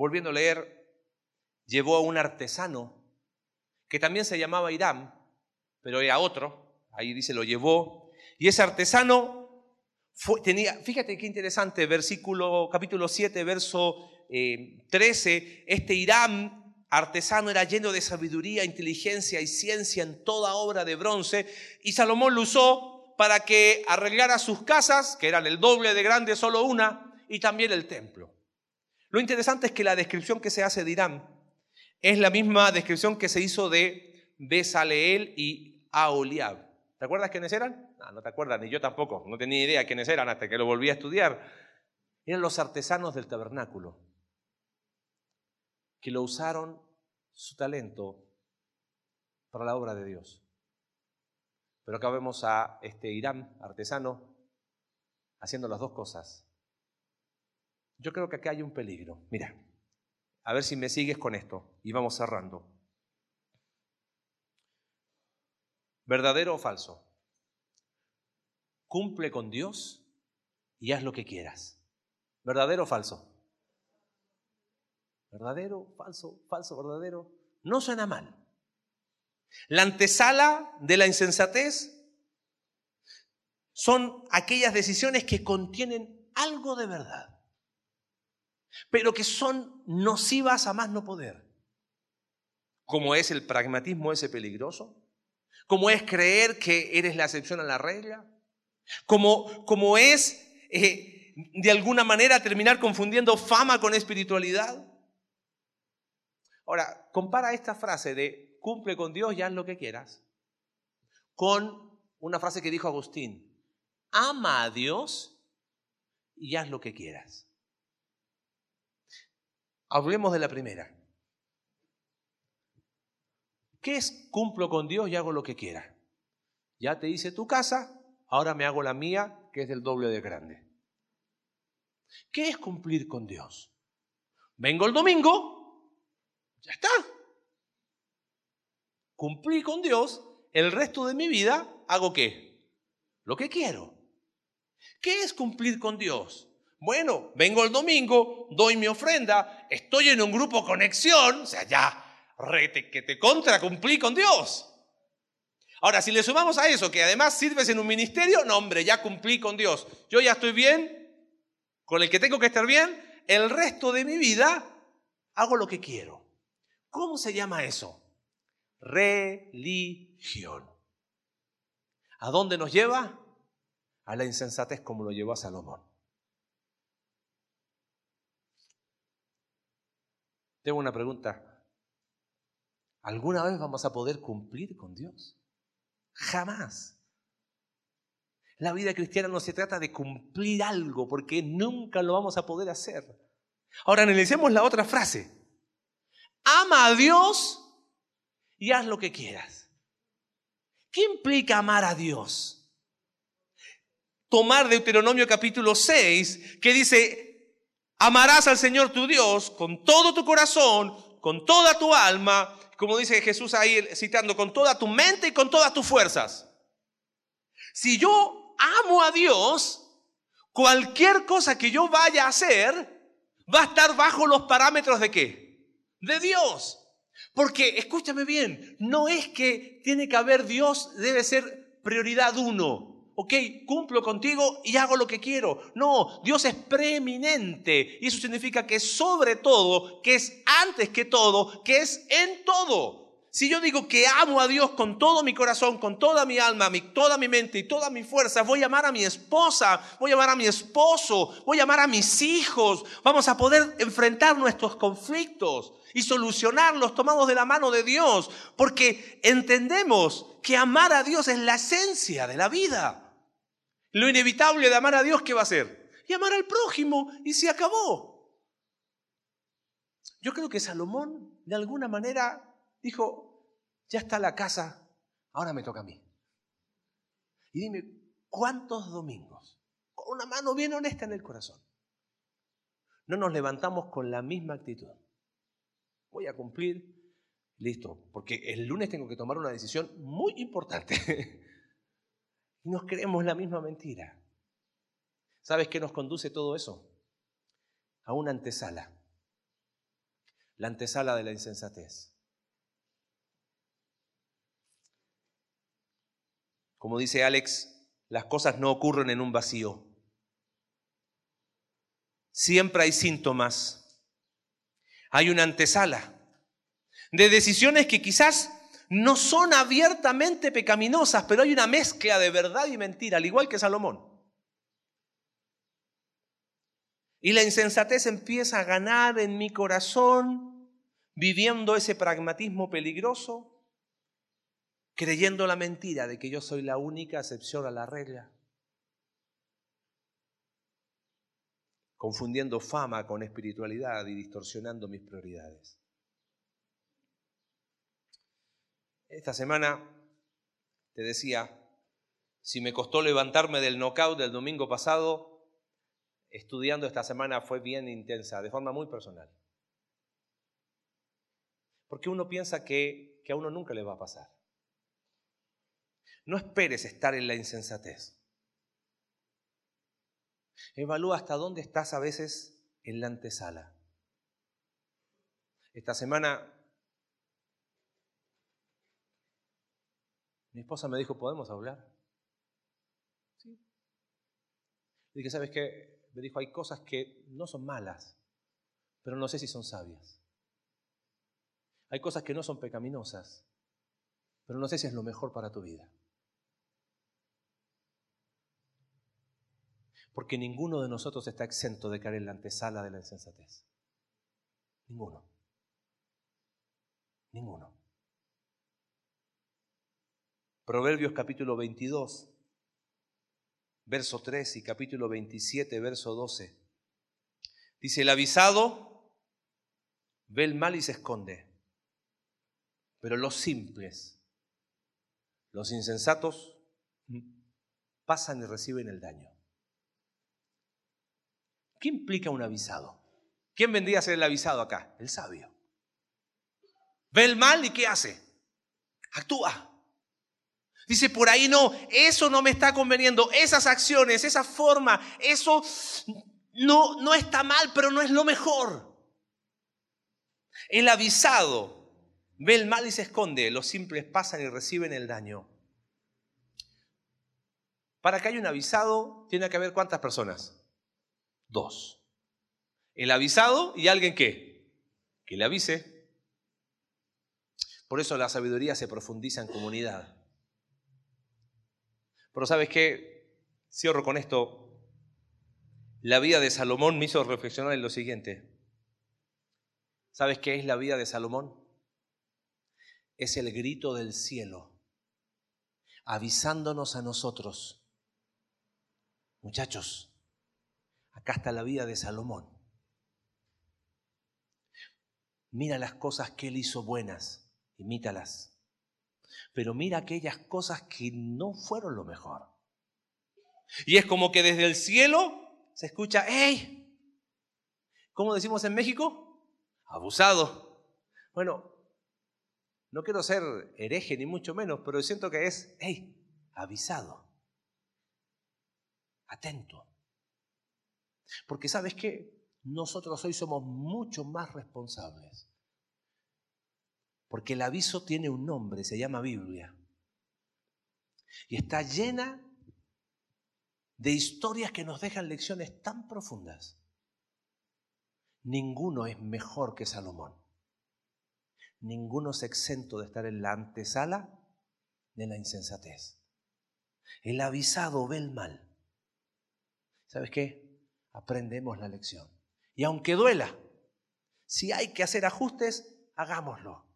Volviendo a leer, llevó a un artesano que también se llamaba Irán, pero era otro. Ahí dice, lo llevó. Y ese artesano tenía, fíjate qué interesante, versículo, capítulo 7, verso 13, eh, este Irán artesano era lleno de sabiduría, inteligencia y ciencia en toda obra de bronce, y Salomón lo usó para que arreglara sus casas, que eran el doble de grande, solo una, y también el templo. Lo interesante es que la descripción que se hace de Irán es la misma descripción que se hizo de Besaleel y Aholiab. ¿Te acuerdas quiénes eran? No, no te acuerdas, ni yo tampoco, no tenía idea quiénes eran hasta que lo volví a estudiar. Eran los artesanos del tabernáculo que lo usaron su talento para la obra de Dios. Pero acá vemos a este Irán artesano haciendo las dos cosas. Yo creo que acá hay un peligro. Mira, a ver si me sigues con esto y vamos cerrando. ¿Verdadero o falso? Cumple con Dios y haz lo que quieras. ¿Verdadero o falso? ¿Verdadero, falso, falso, verdadero? No suena mal. La antesala de la insensatez son aquellas decisiones que contienen algo de verdad, pero que son nocivas a más no poder. Como es el pragmatismo ese peligroso, como es creer que eres la excepción a la regla, como, es eh, de alguna manera terminar confundiendo fama con espiritualidad. Ahora, compara esta frase de cumple con Dios y haz lo que quieras con una frase que dijo Agustín, ama a Dios y haz lo que quieras. Hablemos de la primera. ¿Qué es cumplo con Dios y hago lo que quiera? Ya te hice tu casa, ahora me hago la mía, que es del doble de grande. ¿Qué es cumplir con Dios? Vengo el domingo, ya está. Cumplí con Dios, el resto de mi vida hago qué? Lo que quiero. ¿Qué es cumplir con Dios? Bueno, vengo el domingo, doy mi ofrenda, estoy en un grupo conexión, o sea, ya, rete, que te contra, cumplí con Dios. Ahora, si le sumamos a eso, que además sirves en un ministerio, no, hombre, ya cumplí con Dios. Yo ya estoy bien, con el que tengo que estar bien, el resto de mi vida hago lo que quiero. ¿Cómo se llama eso? Religión. ¿A dónde nos lleva? A la insensatez como lo llevó a Salomón. Tengo una pregunta. ¿Alguna vez vamos a poder cumplir con Dios? Jamás. La vida cristiana no se trata de cumplir algo porque nunca lo vamos a poder hacer. Ahora analicemos la otra frase. Ama a Dios y haz lo que quieras. ¿Qué implica amar a Dios? Tomar Deuteronomio capítulo 6, que dice, amarás al Señor tu Dios con todo tu corazón, con toda tu alma, como dice Jesús ahí citando, con toda tu mente y con todas tus fuerzas. Si yo amo a Dios, cualquier cosa que yo vaya a hacer va a estar bajo los parámetros de qué? De Dios. Porque, escúchame bien, no es que tiene que haber Dios, debe ser prioridad uno. Ok, cumplo contigo y hago lo que quiero. No, Dios es preeminente. Y eso significa que sobre todo, que es antes que todo, que es en todo. Si yo digo que amo a Dios con todo mi corazón, con toda mi alma, toda mi mente y toda mi fuerza, voy a amar a mi esposa, voy a amar a mi esposo, voy a amar a mis hijos, vamos a poder enfrentar nuestros conflictos y solucionarlos tomados de la mano de Dios, porque entendemos que amar a Dios es la esencia de la vida. Lo inevitable de amar a Dios, ¿qué va a ser? Y amar al prójimo, y se acabó. Yo creo que Salomón, de alguna manera, dijo, ya está la casa, ahora me toca a mí. Y dime, ¿cuántos domingos, con una mano bien honesta en el corazón, no nos levantamos con la misma actitud? Voy a cumplir, listo, porque el lunes tengo que tomar una decisión muy importante. y nos creemos la misma mentira. ¿Sabes qué nos conduce todo eso? A una antesala. La antesala de la insensatez. Como dice Alex, las cosas no ocurren en un vacío. Siempre hay síntomas. Hay una antesala de decisiones que quizás no son abiertamente pecaminosas, pero hay una mezcla de verdad y mentira, al igual que Salomón. Y la insensatez empieza a ganar en mi corazón, viviendo ese pragmatismo peligroso, creyendo la mentira de que yo soy la única excepción a la regla, confundiendo fama con espiritualidad y distorsionando mis prioridades. Esta semana te decía, si me costó levantarme del knockout del domingo pasado, estudiando esta semana fue bien intensa, de forma muy personal. Porque uno piensa que, que a uno nunca le va a pasar. No esperes estar en la insensatez. Evalúa hasta dónde estás a veces en la antesala. Esta semana mi esposa me dijo, ¿podemos hablar? Sí. dije, ¿sabes qué? Me dijo, hay cosas que no son malas, pero no sé si son sabias. Hay cosas que no son pecaminosas, pero no sé si es lo mejor para tu vida. Porque ninguno de nosotros está exento de caer en la antesala de la insensatez. Ninguno. Ninguno. Proverbios capítulo 22, verso 3 y capítulo 27, verso 12. Dice, el avisado ve el mal y se esconde, pero los simples, los insensatos, pasan y reciben el daño. ¿Qué implica un avisado? ¿Quién vendría a ser el avisado acá? El sabio. Ve el mal y ¿qué hace? Actúa. Dice, por ahí no, eso no me está conveniendo, esas acciones, esa forma, eso no, no está mal, pero no es lo mejor. El avisado ve el mal y se esconde, los simples pasan y reciben el daño. Para que haya un avisado, tiene que haber cuántas personas? Dos. El avisado y alguien que, que le avise. Por eso la sabiduría se profundiza en comunidad. Pero sabes qué, cierro con esto. La vida de Salomón me hizo reflexionar en lo siguiente. ¿Sabes qué es la vida de Salomón? Es el grito del cielo, avisándonos a nosotros. Muchachos, acá está la vida de Salomón. Mira las cosas que él hizo buenas, imítalas. Pero mira aquellas cosas que no fueron lo mejor. Y es como que desde el cielo se escucha, ¡hey! ¿Cómo decimos en México? Abusado. Bueno, no quiero ser hereje ni mucho menos, pero siento que es, ¡hey! Avisado. Atento. Porque sabes qué? Nosotros hoy somos mucho más responsables. Porque el aviso tiene un nombre, se llama Biblia. Y está llena de historias que nos dejan lecciones tan profundas. Ninguno es mejor que Salomón. Ninguno es exento de estar en la antesala de la insensatez. El avisado ve el mal. ¿Sabes qué? Aprendemos la lección. Y aunque duela, si hay que hacer ajustes, hagámoslo.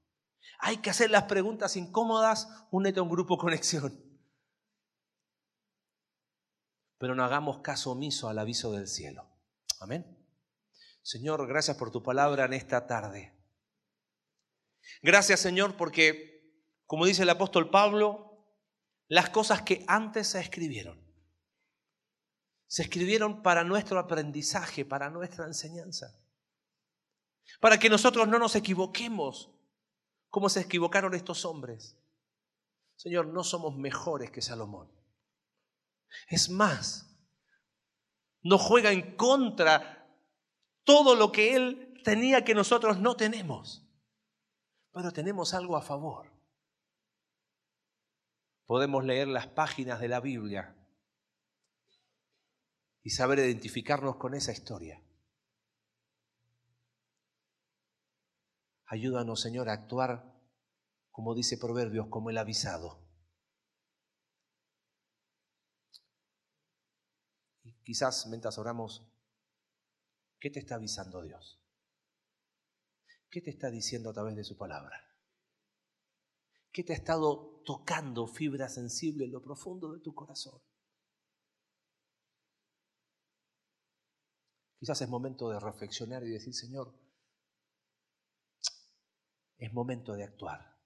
Hay que hacer las preguntas incómodas, únete a un grupo conexión pero no hagamos caso omiso al aviso del cielo. Amén. Señor, gracias por tu palabra en esta tarde. Gracias, Señor, porque, como dice el apóstol Pablo, las cosas que antes se escribieron, se escribieron para nuestro aprendizaje, para nuestra enseñanza, para que nosotros no nos equivoquemos como se equivocaron estos hombres. Señor, no somos mejores que Salomón. Es más, nos juega en contra todo lo que Él tenía que nosotros no tenemos. Pero tenemos algo a favor. Podemos leer las páginas de la Biblia y saber identificarnos con esa historia. Ayúdanos, Señor, a actuar, como dice Proverbios, como el avisado. Quizás mientras oramos, ¿qué te está avisando Dios? ¿Qué te está diciendo a través de su palabra? ¿Qué te ha estado tocando fibra sensible en lo profundo de tu corazón? Quizás es momento de reflexionar y decir, Señor, es momento de actuar.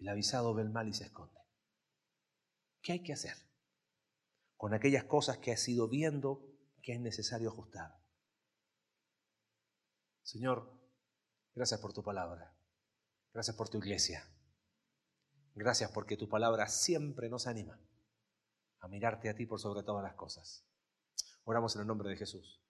El avisado ve el mal y se esconde. ¿Qué hay que hacer con aquellas cosas que has ido viendo que es necesario ajustar? Señor, gracias por tu palabra. Gracias por tu iglesia. Gracias porque tu palabra siempre nos anima a mirarte a ti por sobre todas las cosas. Oramos en el nombre de Jesús.